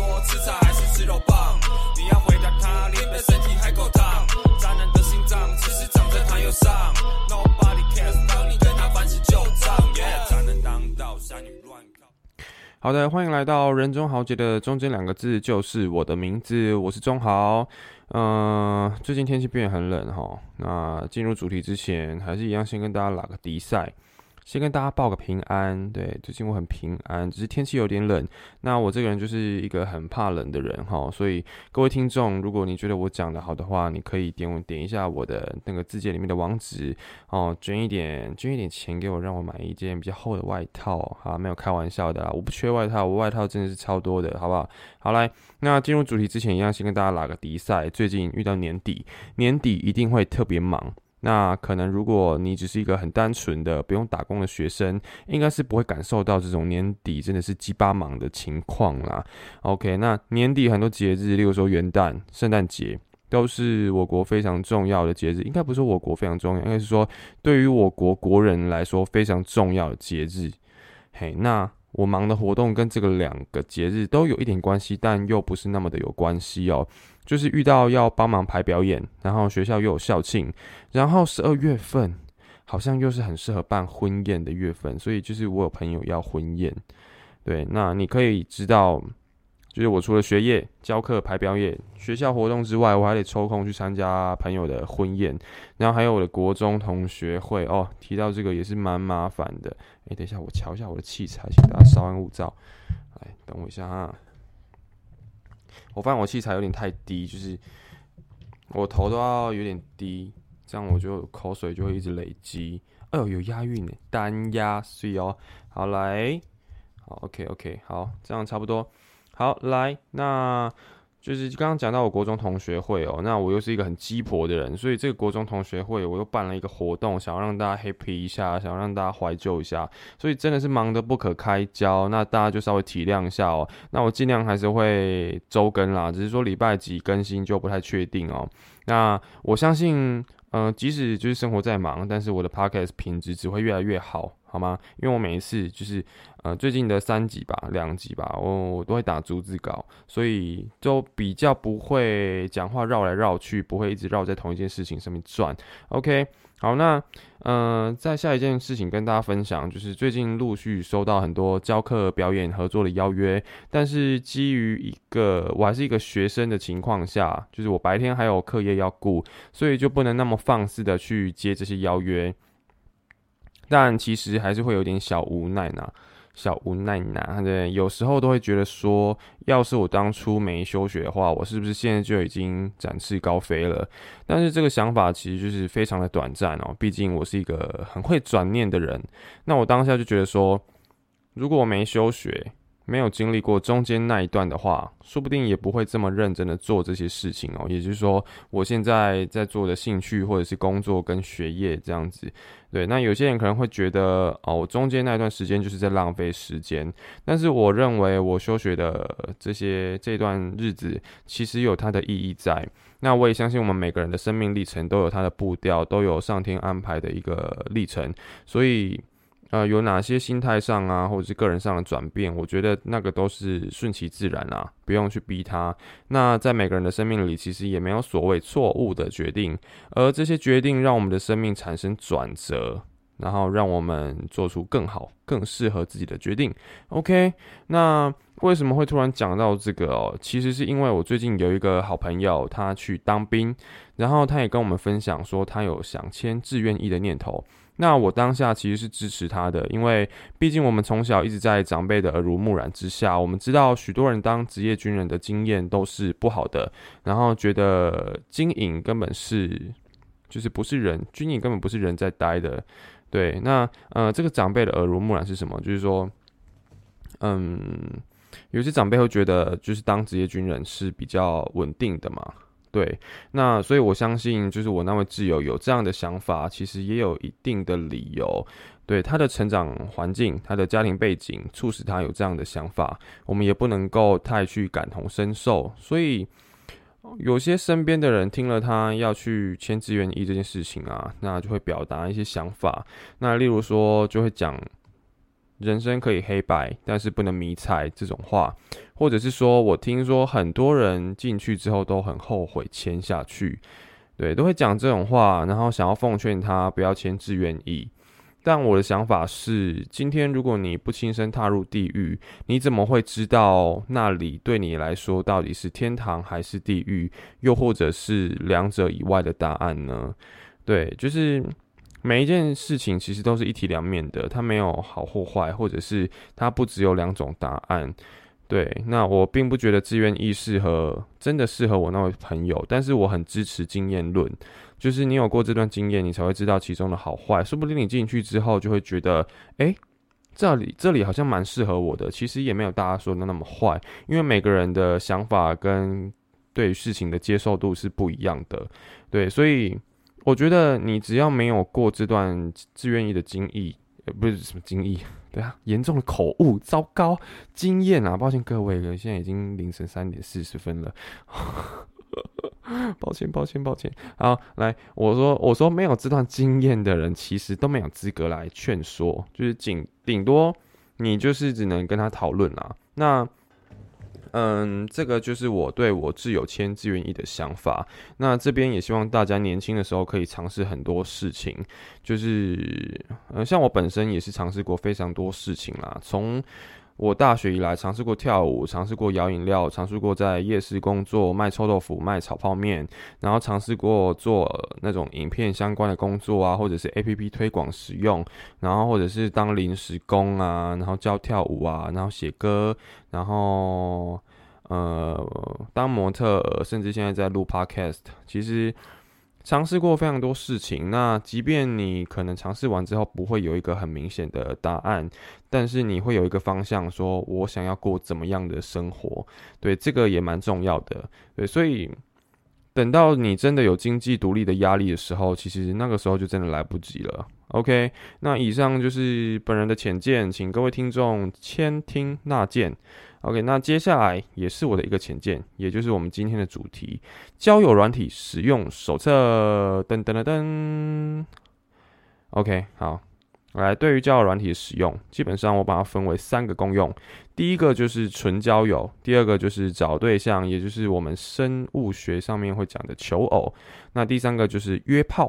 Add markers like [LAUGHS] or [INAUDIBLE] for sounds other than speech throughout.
说吃菜还是吃肉棒？你要回答他，你的身体还够烫。渣男的心脏其实长在他右上。Nobody cares，当你跟他翻起旧账。渣男当道，傻女乱靠。好的，欢迎来到人中豪杰的中间两个字就是我的名字，我是中豪。嗯、最近天气变得很冷哈，那进入主题之前，还是一样先跟大家拉个迪赛，先跟大家报个平安。对，最近我很平安，只是天气有点冷。那我这个人就是一个很怕冷的人哈，所以各位听众，如果你觉得我讲的好的话，你可以点我点一下我的那个字节里面的网址哦，捐一点捐一点钱给我，让我买一件比较厚的外套。哈，没有开玩笑的啦，我不缺外套，我外套真的是超多的，好不好？好来，那进入主题之前，一样先跟大家拉个迪赛。最近遇到年底，年底一定会特别忙。那可能如果你只是一个很单纯的不用打工的学生，应该是不会感受到这种年底真的是鸡巴忙的情况啦。OK，那年底很多节日，例如说元旦、圣诞节，都是我国非常重要的节日。应该不是我国非常重要，应该是说对于我国国人来说非常重要的节日。嘿，那我忙的活动跟这个两个节日都有一点关系，但又不是那么的有关系哦。就是遇到要帮忙排表演，然后学校又有校庆，然后十二月份好像又是很适合办婚宴的月份，所以就是我有朋友要婚宴，对，那你可以知道，就是我除了学业、教课、排表演、学校活动之外，我还得抽空去参加朋友的婚宴，然后还有我的国中同学会哦。提到这个也是蛮麻烦的。哎，等一下，我瞧一下我的器材，请大家稍安勿躁。来，等我一下啊。我发现我器材有点太低，就是我头都要有点低，这样我就口水就会一直累积。哎呦，有押韵呢，单押所以哦。好来，好 OK OK，好，这样差不多。好来，那就是刚刚讲到我国中同学会哦，那我又是一个很鸡婆的人，所以这个国中同学会我又办了一个活动，想要让大家 happy 一下，想要让大家怀旧一下，所以真的是忙得不可开交。那大家就稍微体谅一下哦。那我尽量还是会周更啦，只是说礼拜几更新就不太确定哦。那我相信，嗯，即使就是生活再忙，但是我的 podcast 品质只会越来越好，好吗？因为我每一次就是，呃，最近的三集吧，两集吧，我我都会打逐字稿，所以就比较不会讲话绕来绕去，不会一直绕在同一件事情上面转。OK，好，那呃，在下一件事情跟大家分享，就是最近陆续收到很多教课、表演合作的邀约，但是基于一个我还是一个学生的情况下，就是我白天还有课业要顾，所以就不能那么放肆的去接这些邀约。但其实还是会有点小无奈呐，小无奈呐。对，有时候都会觉得说，要是我当初没休学的话，我是不是现在就已经展翅高飞了？但是这个想法其实就是非常的短暂哦，毕竟我是一个很会转念的人。那我当下就觉得说，如果我没休学，没有经历过中间那一段的话，说不定也不会这么认真的做这些事情哦。也就是说，我现在在做的兴趣或者是工作跟学业这样子，对。那有些人可能会觉得，哦，我中间那一段时间就是在浪费时间。但是我认为，我休学的这些这段日子，其实有它的意义在。那我也相信，我们每个人的生命历程都有它的步调，都有上天安排的一个历程，所以。呃，有哪些心态上啊，或者是个人上的转变？我觉得那个都是顺其自然啊，不用去逼他。那在每个人的生命里，其实也没有所谓错误的决定，而这些决定让我们的生命产生转折，然后让我们做出更好、更适合自己的决定。OK，那为什么会突然讲到这个哦？其实是因为我最近有一个好朋友，他去当兵，然后他也跟我们分享说，他有想签志愿役的念头。那我当下其实是支持他的，因为毕竟我们从小一直在长辈的耳濡目染之下，我们知道许多人当职业军人的经验都是不好的，然后觉得军营根本是就是不是人，军营根本不是人在待的。对，那呃，这个长辈的耳濡目染是什么？就是说，嗯，有些长辈会觉得，就是当职业军人是比较稳定的嘛。对，那所以我相信，就是我那位挚友有这样的想法，其实也有一定的理由。对他的成长环境、他的家庭背景，促使他有这样的想法。我们也不能够太去感同身受。所以有些身边的人听了他要去签志愿役这件事情啊，那就会表达一些想法。那例如说，就会讲人生可以黑白，但是不能迷彩这种话。或者是说我听说很多人进去之后都很后悔签下去，对，都会讲这种话，然后想要奉劝他不要签志愿役。但我的想法是，今天如果你不亲身踏入地狱，你怎么会知道那里对你来说到底是天堂还是地狱，又或者是两者以外的答案呢？对，就是每一件事情其实都是一体两面的，它没有好或坏，或者是它不只有两种答案。对，那我并不觉得自愿意适合，真的适合我那位朋友，但是我很支持经验论。就是你有过这段经验，你才会知道其中的好坏。说不定你进去之后就会觉得，哎，这里这里好像蛮适合我的。其实也没有大家说的那么坏，因为每个人的想法跟对事情的接受度是不一样的。对，所以我觉得你只要没有过这段自愿意的经历，呃，不是什么经历，对啊，严重的口误，糟糕，经验啊，抱歉各位，现在已经凌晨三点四十分了。[LAUGHS] 抱歉，抱歉，抱歉。好，来，我说，我说，没有这段经验的人，其实都没有资格来劝说，就是顶顶多你就是只能跟他讨论啦。那，嗯，这个就是我对我自有签自愿意的想法。那这边也希望大家年轻的时候可以尝试很多事情，就是，呃，像我本身也是尝试过非常多事情啦，从。我大学以来尝试过跳舞，尝试过摇饮料，尝试过在夜市工作卖臭豆腐、卖炒泡面，然后尝试过做那种影片相关的工作啊，或者是 A P P 推广使用，然后或者是当临时工啊，然后教跳舞啊，然后写歌，然后呃当模特，甚至现在在录 Podcast，其实。尝试过非常多事情，那即便你可能尝试完之后不会有一个很明显的答案，但是你会有一个方向，说我想要过怎么样的生活，对这个也蛮重要的。对，所以等到你真的有经济独立的压力的时候，其实那个时候就真的来不及了。OK，那以上就是本人的浅见，请各位听众千听纳见。OK，那接下来也是我的一个浅见，也就是我们今天的主题——交友软体使用手册。噔噔噔噔。OK，好，来，对于交友软体的使用，基本上我把它分为三个功用。第一个就是纯交友，第二个就是找对象，也就是我们生物学上面会讲的求偶。那第三个就是约炮，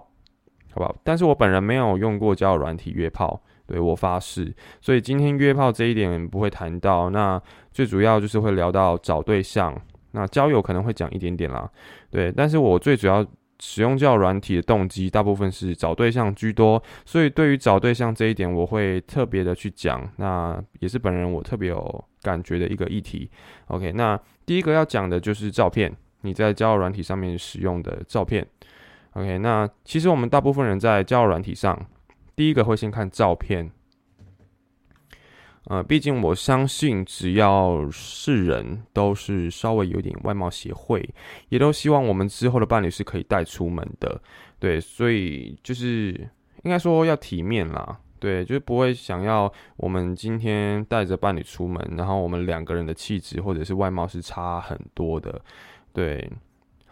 好不好？但是我本人没有用过交友软体约炮。对我发誓，所以今天约炮这一点不会谈到。那最主要就是会聊到找对象，那交友可能会讲一点点啦。对，但是我最主要使用交友软体的动机，大部分是找对象居多。所以对于找对象这一点，我会特别的去讲。那也是本人我特别有感觉的一个议题。OK，那第一个要讲的就是照片，你在交友软体上面使用的照片。OK，那其实我们大部分人在交友软体上。第一个会先看照片，呃，毕竟我相信只要是人都是稍微有点外貌协会，也都希望我们之后的伴侣是可以带出门的，对，所以就是应该说要体面啦，对，就是不会想要我们今天带着伴侣出门，然后我们两个人的气质或者是外貌是差很多的，对。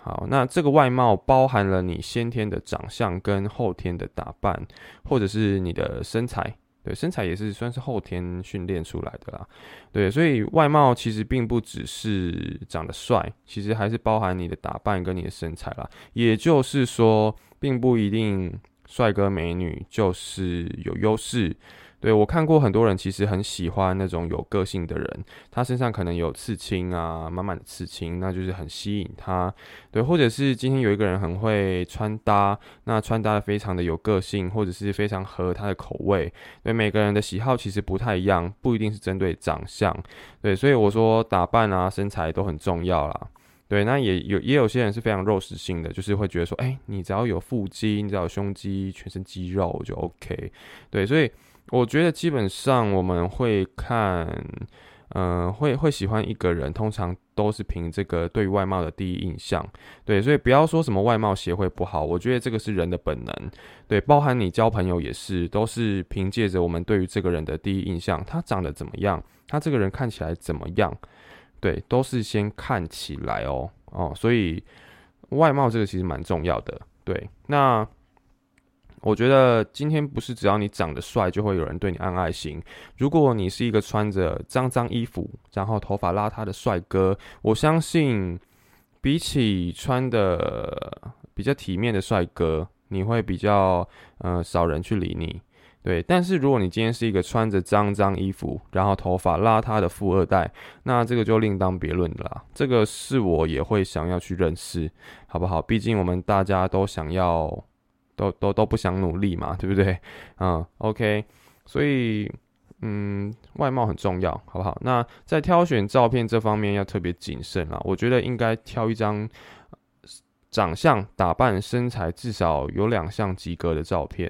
好，那这个外貌包含了你先天的长相跟后天的打扮，或者是你的身材，对，身材也是算是后天训练出来的啦，对，所以外貌其实并不只是长得帅，其实还是包含你的打扮跟你的身材啦，也就是说，并不一定帅哥美女就是有优势。对我看过很多人，其实很喜欢那种有个性的人，他身上可能有刺青啊，满满的刺青，那就是很吸引他。对，或者是今天有一个人很会穿搭，那穿搭的非常的有个性，或者是非常合他的口味。对，每个人的喜好其实不太一样，不一定是针对长相。对，所以我说打扮啊，身材都很重要啦。对，那也有也有些人是非常肉食性的，就是会觉得说，哎，你只要有腹肌，你只要有胸肌，全身肌肉就 OK。对，所以。我觉得基本上我们会看，嗯，会会喜欢一个人，通常都是凭这个对外貌的第一印象，对，所以不要说什么外貌协会不好，我觉得这个是人的本能，对，包含你交朋友也是，都是凭借着我们对于这个人的第一印象，他长得怎么样，他这个人看起来怎么样，对，都是先看起来哦，哦，所以外貌这个其实蛮重要的，对，那。我觉得今天不是只要你长得帅就会有人对你按爱心。如果你是一个穿着脏脏衣服，然后头发邋遢的帅哥，我相信比起穿的比较体面的帅哥，你会比较呃少人去理你。对，但是如果你今天是一个穿着脏脏衣服，然后头发邋遢的富二代，那这个就另当别论了。这个是我也会想要去认识，好不好？毕竟我们大家都想要。都都都不想努力嘛，对不对？嗯，OK，所以嗯，外貌很重要，好不好？那在挑选照片这方面要特别谨慎啊。我觉得应该挑一张长相、打扮、身材至少有两项及格的照片。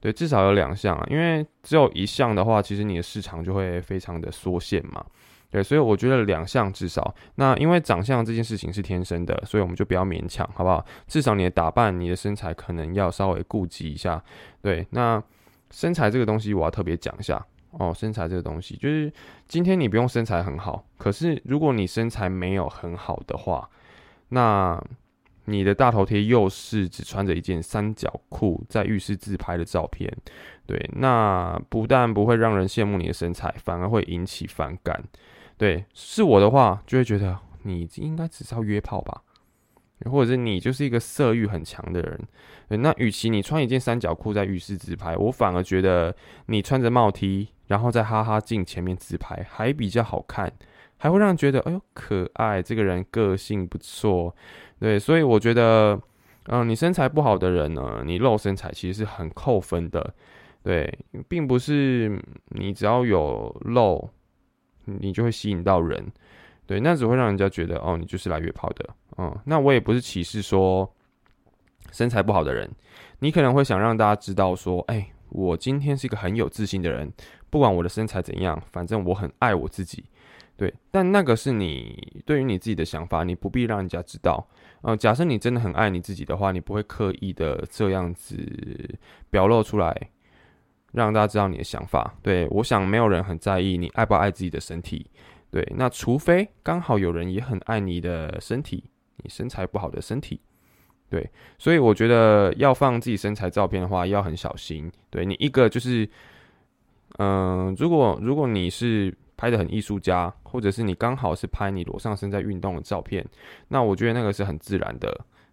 对，至少有两项啊，因为只有一项的话，其实你的市场就会非常的缩限嘛。对，所以我觉得两项至少。那因为长相这件事情是天生的，所以我们就不要勉强，好不好？至少你的打扮、你的身材可能要稍微顾及一下。对，那身材这个东西我要特别讲一下哦。身材这个东西，就是今天你不用身材很好，可是如果你身材没有很好的话，那你的大头贴又是只穿着一件三角裤在浴室自拍的照片，对，那不但不会让人羡慕你的身材，反而会引起反感。对，是我的话，就会觉得你应该只是要约炮吧，或者是你就是一个色欲很强的人。那与其你穿一件三角裤在浴室自拍，我反而觉得你穿着帽 T，然后在哈哈镜前面自拍还比较好看，还会让人觉得哎呦可爱，这个人个性不错。对，所以我觉得，嗯，你身材不好的人呢，你露身材其实是很扣分的。对，并不是你只要有露。你就会吸引到人，对，那只会让人家觉得哦，你就是来约炮的，嗯，那我也不是歧视说身材不好的人，你可能会想让大家知道说，哎，我今天是一个很有自信的人，不管我的身材怎样，反正我很爱我自己，对，但那个是你对于你自己的想法，你不必让人家知道，呃，假设你真的很爱你自己的话，你不会刻意的这样子表露出来。让大家知道你的想法。对我想，没有人很在意你爱不爱自己的身体。对，那除非刚好有人也很爱你的身体，你身材不好的身体。对，所以我觉得要放自己身材照片的话，要很小心。对你一个就是，嗯，如果如果你是拍的很艺术家，或者是你刚好是拍你裸上身在运动的照片，那我觉得那个是很自然的。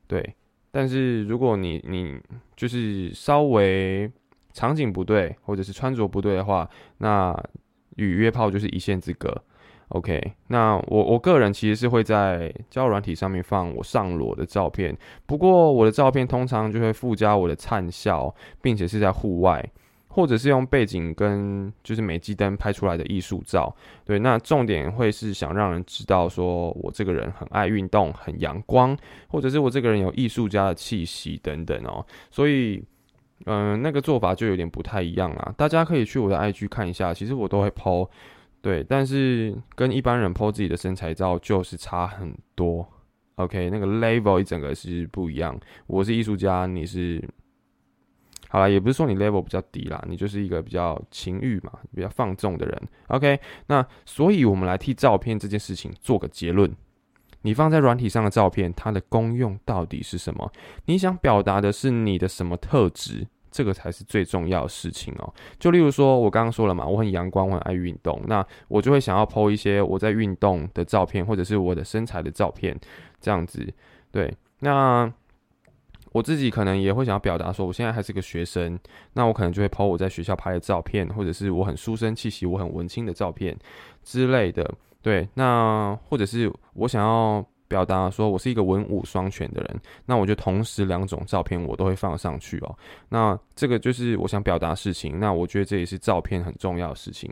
对，但是如果你你就是稍微。场景不对，或者是穿着不对的话，那与约炮就是一线之隔。OK，那我我个人其实是会在交友软体上面放我上裸的照片，不过我的照片通常就会附加我的灿笑，并且是在户外，或者是用背景跟就是美肌灯拍出来的艺术照。对，那重点会是想让人知道说我这个人很爱运动，很阳光，或者是我这个人有艺术家的气息等等哦，所以。嗯，那个做法就有点不太一样啦。大家可以去我的 IG 看一下，其实我都会 PO，对，但是跟一般人 PO 自己的身材照就是差很多。OK，那个 level 一整个是不一样。我是艺术家，你是，好了，也不是说你 level 比较低啦，你就是一个比较情欲嘛，比较放纵的人。OK，那所以我们来替照片这件事情做个结论。你放在软体上的照片，它的功用到底是什么？你想表达的是你的什么特质？这个才是最重要的事情哦。就例如说，我刚刚说了嘛，我很阳光，我很爱运动，那我就会想要 PO 一些我在运动的照片，或者是我的身材的照片，这样子。对，那我自己可能也会想要表达说，我现在还是个学生，那我可能就会抛我在学校拍的照片，或者是我很书生气息、我很文青的照片之类的。对，那或者是我想要表达说我是一个文武双全的人，那我就同时两种照片我都会放上去哦。那这个就是我想表达事情，那我觉得这也是照片很重要的事情。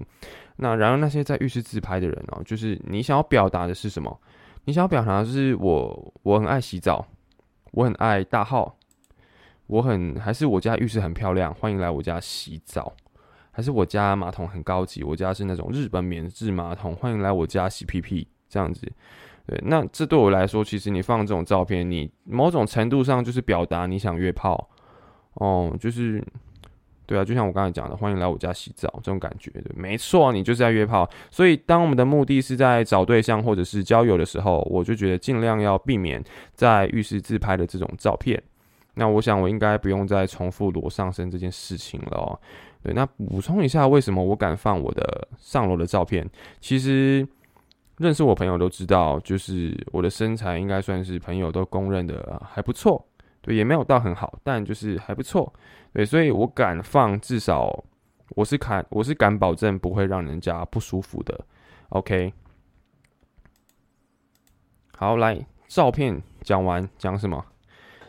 那然而那些在浴室自拍的人哦，就是你想要表达的是什么？你想要表达的是我我很爱洗澡，我很爱大号，我很还是我家浴室很漂亮，欢迎来我家洗澡。还是我家马桶很高级，我家是那种日本棉质马桶，欢迎来我家洗屁屁这样子。对，那这对我来说，其实你放这种照片，你某种程度上就是表达你想约炮哦，就是对啊，就像我刚才讲的，欢迎来我家洗澡这种感觉，对，没错，你就是在约炮。所以当我们的目的是在找对象或者是交友的时候，我就觉得尽量要避免在浴室自拍的这种照片。那我想我应该不用再重复裸上身这件事情了哦。对，那补充一下，为什么我敢放我的上楼的照片？其实认识我朋友都知道，就是我的身材应该算是朋友都公认的还不错。对，也没有到很好，但就是还不错。对，所以我敢放，至少我是敢，我是敢保证不会让人家不舒服的。OK，好，来照片讲完，讲什么？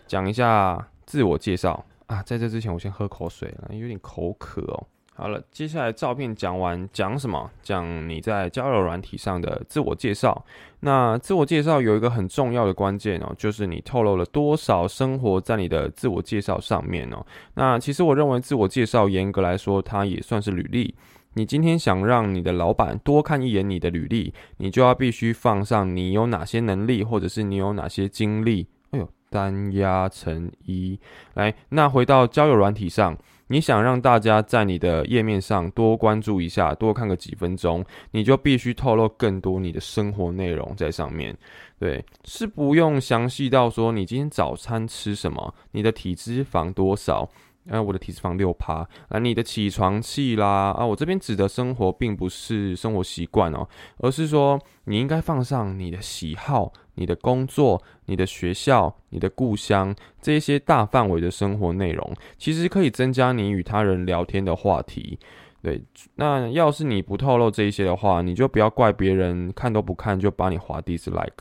讲一下自我介绍啊！在这之前，我先喝口水了，有点口渴哦。好了，接下来照片讲完，讲什么？讲你在交友软体上的自我介绍。那自我介绍有一个很重要的关键哦，就是你透露了多少生活在你的自我介绍上面哦。那其实我认为自我介绍严格来说，它也算是履历。你今天想让你的老板多看一眼你的履历，你就要必须放上你有哪些能力，或者是你有哪些经历。哎呦单压成一，来，那回到交友软体上，你想让大家在你的页面上多关注一下，多看个几分钟，你就必须透露更多你的生活内容在上面。对，是不用详细到说你今天早餐吃什么，你的体脂肪多少。哎，我的体脂肪六趴。啊，你的起床气啦，啊，我这边指的生活并不是生活习惯哦，而是说你应该放上你的喜好、你的工作、你的学校、你的故乡这些大范围的生活内容，其实可以增加你与他人聊天的话题。对，那要是你不透露这一些的话，你就不要怪别人看都不看就把你划 dislike。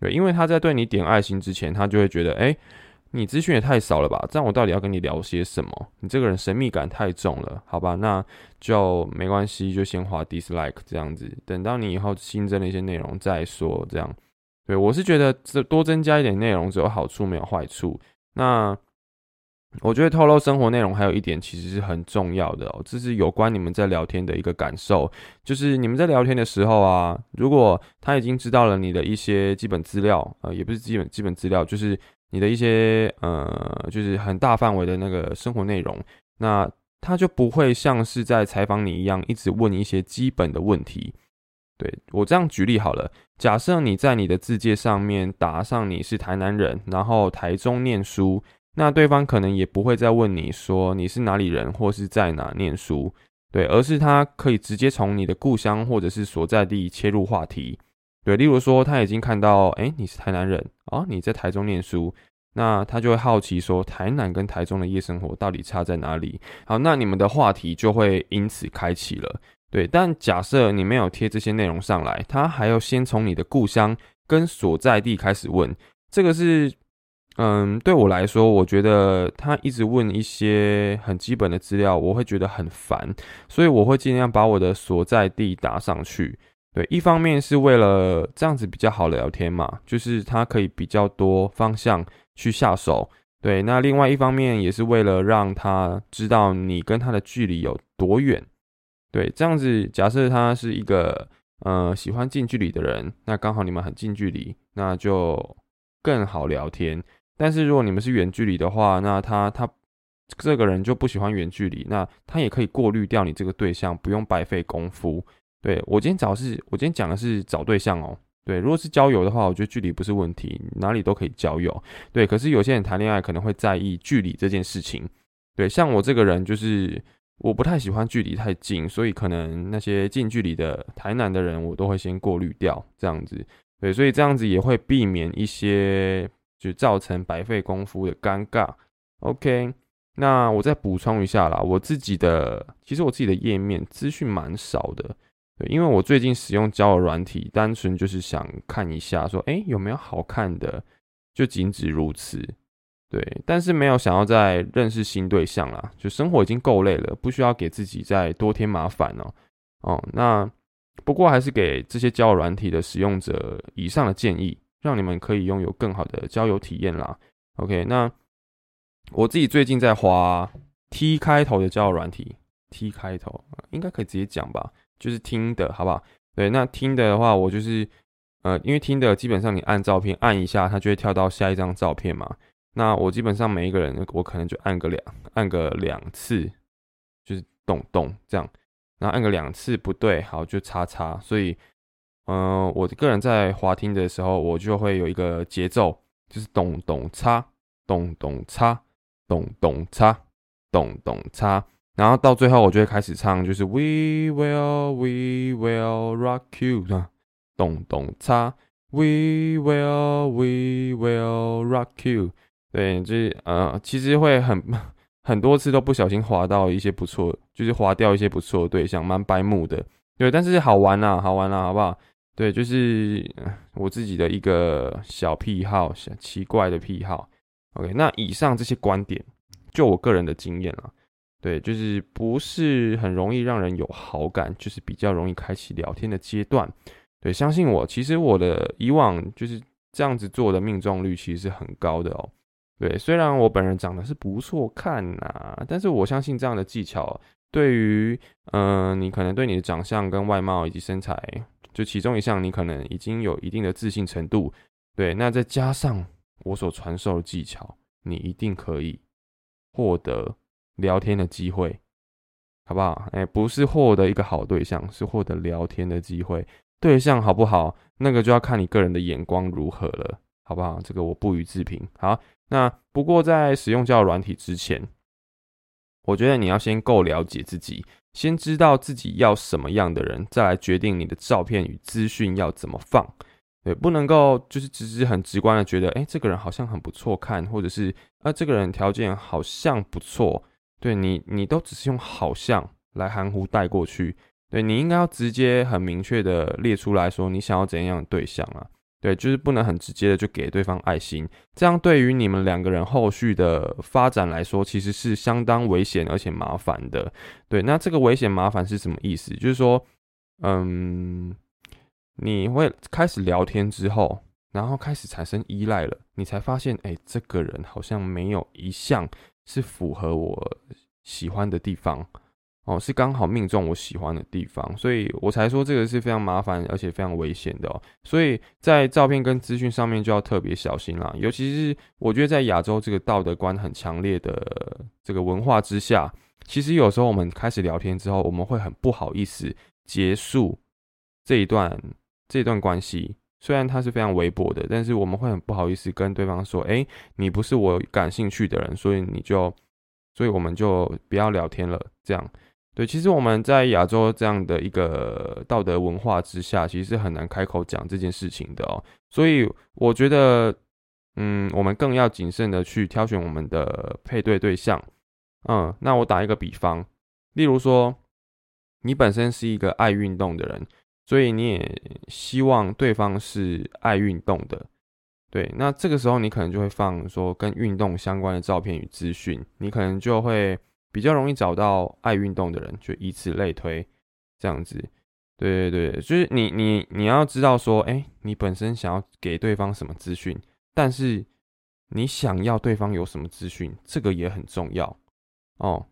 对，因为他在对你点爱心之前，他就会觉得，哎。你资讯也太少了吧？这样我到底要跟你聊些什么？你这个人神秘感太重了，好吧？那就没关系，就先划 dislike 这样子，等到你以后新增的一些内容再说。这样，对我是觉得这多增加一点内容只有好处没有坏处。那我觉得透露生活内容还有一点其实是很重要的哦，这是有关你们在聊天的一个感受，就是你们在聊天的时候啊，如果他已经知道了你的一些基本资料，呃，也不是基本基本资料，就是。你的一些呃，就是很大范围的那个生活内容，那他就不会像是在采访你一样，一直问你一些基本的问题。对我这样举例好了，假设你在你的字界上面打上你是台南人，然后台中念书，那对方可能也不会再问你说你是哪里人或是在哪念书，对，而是他可以直接从你的故乡或者是所在地切入话题。对，例如说他已经看到，哎，你是台南人啊，你在台中念书，那他就会好奇说，台南跟台中的夜生活到底差在哪里？好，那你们的话题就会因此开启了。对，但假设你没有贴这些内容上来，他还要先从你的故乡跟所在地开始问，这个是，嗯，对我来说，我觉得他一直问一些很基本的资料，我会觉得很烦，所以我会尽量把我的所在地打上去。对，一方面是为了这样子比较好聊天嘛，就是他可以比较多方向去下手。对，那另外一方面也是为了让他知道你跟他的距离有多远。对，这样子假设他是一个呃喜欢近距离的人，那刚好你们很近距离，那就更好聊天。但是如果你们是远距离的话，那他他这个人就不喜欢远距离，那他也可以过滤掉你这个对象，不用白费功夫。对我今天找是，我今天讲的是找对象哦。对，如果是交友的话，我觉得距离不是问题，哪里都可以交友。对，可是有些人谈恋爱可能会在意距离这件事情。对，像我这个人就是我不太喜欢距离太近，所以可能那些近距离的台南的人，我都会先过滤掉这样子。对，所以这样子也会避免一些就造成白费功夫的尴尬。OK，那我再补充一下啦，我自己的其实我自己的页面资讯蛮少的。对，因为我最近使用交友软体，单纯就是想看一下，说，哎，有没有好看的，就仅止如此。对，但是没有想要再认识新对象啦，就生活已经够累了，不需要给自己再多添麻烦哦。哦，那不过还是给这些交友软体的使用者以上的建议，让你们可以拥有更好的交友体验啦。OK，那我自己最近在滑 T 开头的交友软体，T 开头应该可以直接讲吧。就是听的，好不好？对，那听的的话，我就是，呃，因为听的基本上你按照片按一下，它就会跳到下一张照片嘛。那我基本上每一个人，我可能就按个两，按个两次，就是咚咚这样。然后按个两次不对，好就叉叉。所以，嗯，我个人在滑听的时候，我就会有一个节奏，就是咚咚叉，咚咚叉，咚咚叉，咚咚叉，然后到最后我就会开始唱，就是 We will, we will rock you，咚咚擦，We will, we will rock you。对，就是呃，其实会很 [LAUGHS] 很多次都不小心滑到一些不错，就是滑掉一些不错的对象，蛮白目的。对，但是好玩啦，好玩啦，好不好？对，就是我自己的一个小癖好，小奇怪的癖好。OK，那以上这些观点，就我个人的经验了。对，就是不是很容易让人有好感，就是比较容易开启聊天的阶段。对，相信我，其实我的以往就是这样子做的命中率其实是很高的哦。对，虽然我本人长得是不错看呐，但是我相信这样的技巧对于，嗯，你可能对你的长相跟外貌以及身材，就其中一项你可能已经有一定的自信程度，对，那再加上我所传授的技巧，你一定可以获得聊天的机会，好不好？哎，不是获得一个好对象，是获得聊天的机会。对象好不好，那个就要看你个人的眼光如何了，好不好？这个我不予置评。好。那不过在使用交友软体之前，我觉得你要先够了解自己，先知道自己要什么样的人，再来决定你的照片与资讯要怎么放。对，不能够就是只是很直观的觉得，哎，这个人好像很不错看，或者是啊，这个人条件好像不错。对你，你都只是用好像来含糊带过去。对你应该要直接很明确的列出来说，你想要怎样的对象啊？对，就是不能很直接的就给对方爱心，这样对于你们两个人后续的发展来说，其实是相当危险而且麻烦的。对，那这个危险麻烦是什么意思？就是说，嗯，你会开始聊天之后，然后开始产生依赖了，你才发现，哎，这个人好像没有一项是符合我喜欢的地方。哦，是刚好命中我喜欢的地方，所以我才说这个是非常麻烦而且非常危险的哦。所以在照片跟资讯上面就要特别小心啦。尤其是我觉得在亚洲这个道德观很强烈的这个文化之下，其实有时候我们开始聊天之后，我们会很不好意思结束这一段这一段关系。虽然它是非常微薄的，但是我们会很不好意思跟对方说：“哎，你不是我感兴趣的人，所以你就，所以我们就不要聊天了。”这样。对，其实我们在亚洲这样的一个道德文化之下，其实是很难开口讲这件事情的哦。所以我觉得，嗯，我们更要谨慎的去挑选我们的配对对象。嗯，那我打一个比方，例如说，你本身是一个爱运动的人，所以你也希望对方是爱运动的。对，那这个时候你可能就会放说跟运动相关的照片与资讯，你可能就会。比较容易找到爱运动的人，就以此类推，这样子，对对对，就是你你你要知道说，哎，你本身想要给对方什么资讯，但是你想要对方有什么资讯，这个也很重要哦。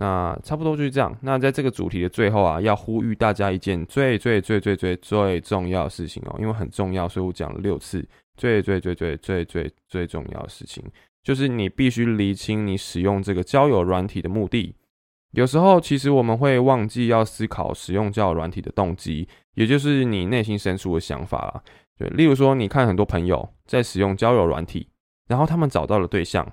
那差不多就是这样。那在这个主题的最后啊，要呼吁大家一件最最最最最最重要的事情哦，因为很重要，所以我讲了六次，最最最最最最最重要的事情。就是你必须厘清你使用这个交友软体的目的。有时候其实我们会忘记要思考使用交友软体的动机，也就是你内心深处的想法啦。对，例如说你看很多朋友在使用交友软体，然后他们找到了对象，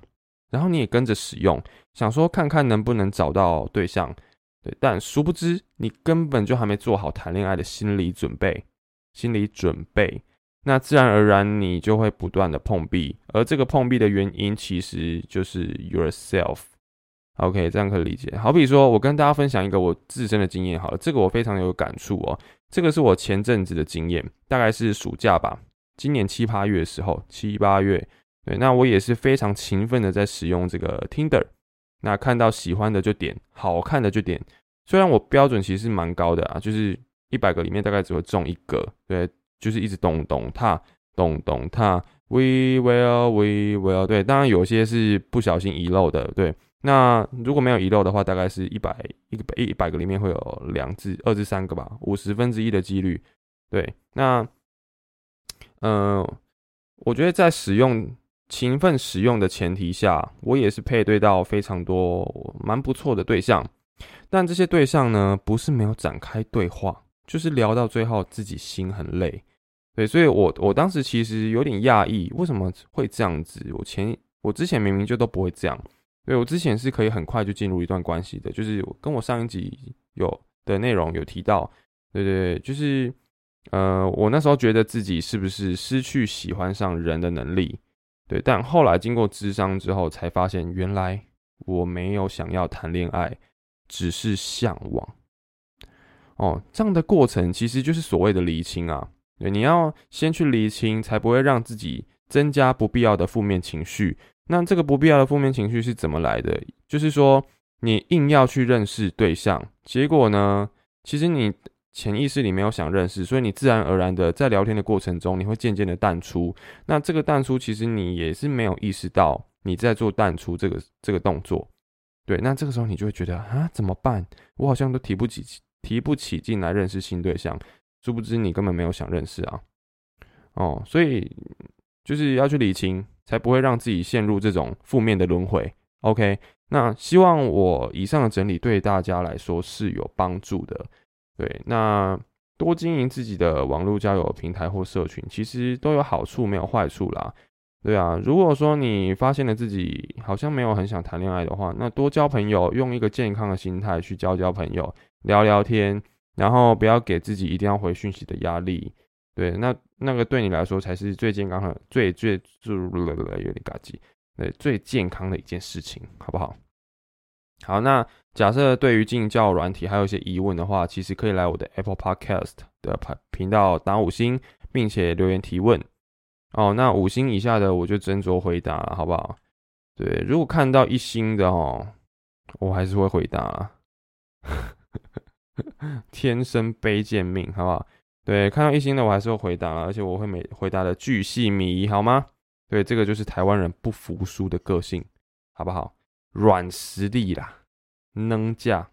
然后你也跟着使用，想说看看能不能找到对象。对，但殊不知你根本就还没做好谈恋爱的心理准备，心理准备。那自然而然，你就会不断的碰壁，而这个碰壁的原因其实就是 yourself。OK，这样可以理解。好比说，我跟大家分享一个我自身的经验，好了，这个我非常有感触哦。这个是我前阵子的经验，大概是暑假吧，今年七八月的时候，七八月，对，那我也是非常勤奋的在使用这个 Tinder。那看到喜欢的就点，好看的就点。虽然我标准其实蛮高的啊，就是一百个里面大概只会中一个，对。就是一直咚咚踏，咚咚踏，We will, we will。对，当然有些是不小心遗漏的。对，那如果没有遗漏的话，大概是一百一个一一百个里面会有两至二至三个吧，五十分之一的几率。对，那，嗯，我觉得在使用勤奋使用的前提下，我也是配对到非常多蛮不错的对象，但这些对象呢，不是没有展开对话。就是聊到最后，自己心很累，对，所以我我当时其实有点讶异，为什么会这样子？我前我之前明明就都不会这样。对我之前是可以很快就进入一段关系的，就是跟我上一集有的内容有提到，对对对，就是呃，我那时候觉得自己是不是失去喜欢上人的能力，对，但后来经过智商之后，才发现原来我没有想要谈恋爱，只是向往。哦，这样的过程其实就是所谓的厘清啊，对，你要先去厘清，才不会让自己增加不必要的负面情绪。那这个不必要的负面情绪是怎么来的？就是说，你硬要去认识对象，结果呢，其实你潜意识里没有想认识，所以你自然而然的在聊天的过程中，你会渐渐的淡出。那这个淡出，其实你也是没有意识到你在做淡出这个这个动作。对，那这个时候你就会觉得啊，怎么办？我好像都提不起提不起劲来认识新对象，殊不知你根本没有想认识啊。哦，所以就是要去理清。才不会让自己陷入这种负面的轮回。OK，那希望我以上的整理对大家来说是有帮助的。对，那多经营自己的网络交友平台或社群，其实都有好处，没有坏处啦。对啊，如果说你发现了自己好像没有很想谈恋爱的话，那多交朋友，用一个健康的心态去交交朋友，聊聊天，然后不要给自己一定要回讯息的压力。对，那那个对你来说才是最健康的、最最最有点嘎叽，对，最健康的一件事情，好不好？好，那假设对于进教软体还有一些疑问的话，其实可以来我的 Apple Podcast 的频频道打五星，并且留言提问。哦，那五星以下的我就斟酌回答了，好不好？对，如果看到一星的哦，我还是会回答。[LAUGHS] 天生卑贱命，好不好？对，看到一星的我还是会回答了，而且我会每回答的巨细靡遗，好吗？对，这个就是台湾人不服输的个性，好不好？软实力啦，能架。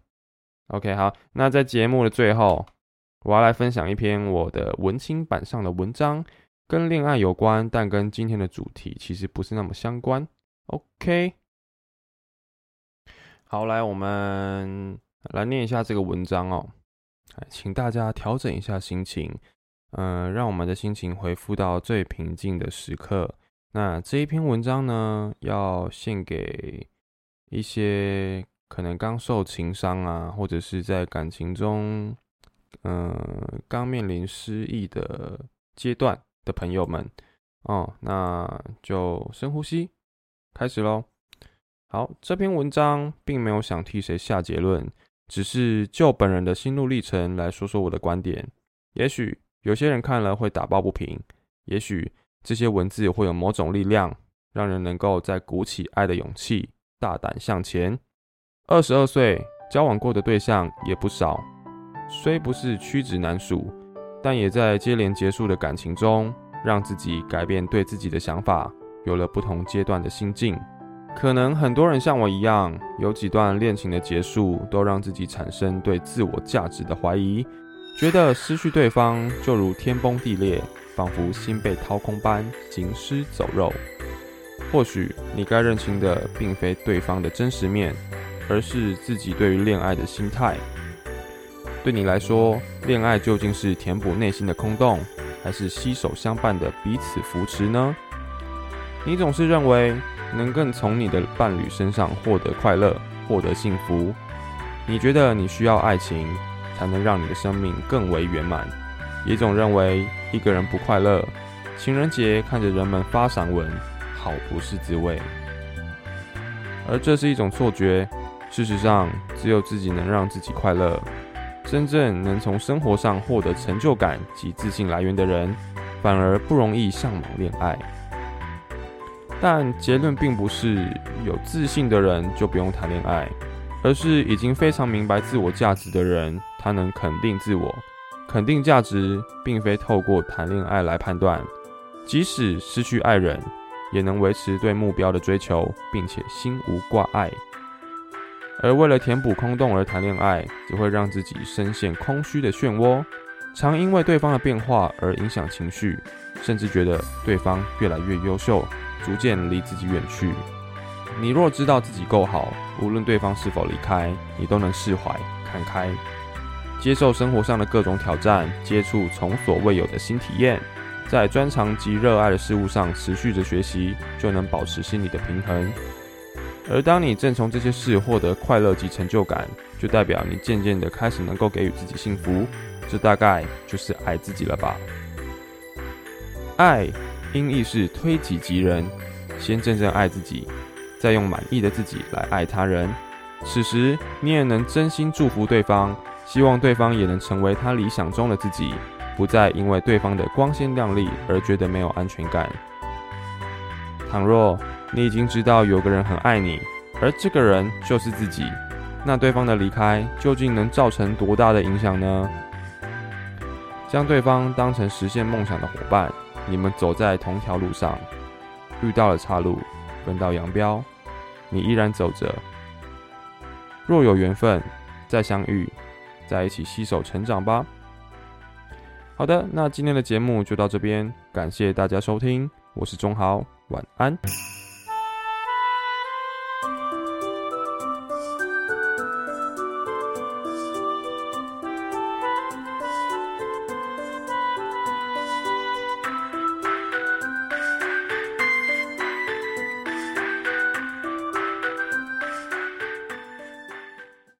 OK，好，那在节目的最后，我要来分享一篇我的文青版上的文章，跟恋爱有关，但跟今天的主题其实不是那么相关。OK，好，来，我们来念一下这个文章哦。请大家调整一下心情，嗯，让我们的心情恢复到最平静的时刻。那这一篇文章呢，要献给一些可能刚受情伤啊，或者是在感情中，嗯，刚面临失意的阶段的朋友们。哦，那就深呼吸，开始喽。好，这篇文章并没有想替谁下结论。只是就本人的心路历程来说说我的观点，也许有些人看了会打抱不平，也许这些文字会有某种力量，让人能够在鼓起爱的勇气，大胆向前。二十二岁，交往过的对象也不少，虽不是屈指难数，但也在接连结束的感情中，让自己改变对自己的想法，有了不同阶段的心境。可能很多人像我一样，有几段恋情的结束，都让自己产生对自我价值的怀疑，觉得失去对方就如天崩地裂，仿佛心被掏空般行尸走肉。或许你该认清的，并非对方的真实面，而是自己对于恋爱的心态。对你来说，恋爱究竟是填补内心的空洞，还是携手相伴的彼此扶持呢？你总是认为。能更从你的伴侣身上获得快乐，获得幸福。你觉得你需要爱情，才能让你的生命更为圆满。也总认为一个人不快乐，情人节看着人们发散文，好不是滋味。而这是一种错觉。事实上，只有自己能让自己快乐。真正能从生活上获得成就感及自信来源的人，反而不容易向往恋爱。但结论并不是有自信的人就不用谈恋爱，而是已经非常明白自我价值的人，他能肯定自我。肯定价值并非透过谈恋爱来判断，即使失去爱人，也能维持对目标的追求，并且心无挂碍。而为了填补空洞而谈恋爱，只会让自己深陷空虚的漩涡，常因为对方的变化而影响情绪，甚至觉得对方越来越优秀。逐渐离自己远去。你若知道自己够好，无论对方是否离开，你都能释怀、看开，接受生活上的各种挑战，接触从所未有的新体验，在专长及热爱的事物上持续着学习，就能保持心理的平衡。而当你正从这些事获得快乐及成就感，就代表你渐渐的开始能够给予自己幸福。这大概就是爱自己了吧？爱因义是推己及人，先真正爱自己，再用满意的自己来爱他人。此时你也能真心祝福对方，希望对方也能成为他理想中的自己，不再因为对方的光鲜亮丽而觉得没有安全感。倘若你已经知道有个人很爱你，而这个人就是自己，那对方的离开究竟能造成多大的影响呢？将对方当成实现梦想的伙伴，你们走在同条路上，遇到了岔路，分道扬镳，你依然走着。若有缘分，再相遇，在一起携手成长吧。好的，那今天的节目就到这边，感谢大家收听，我是钟豪，晚安。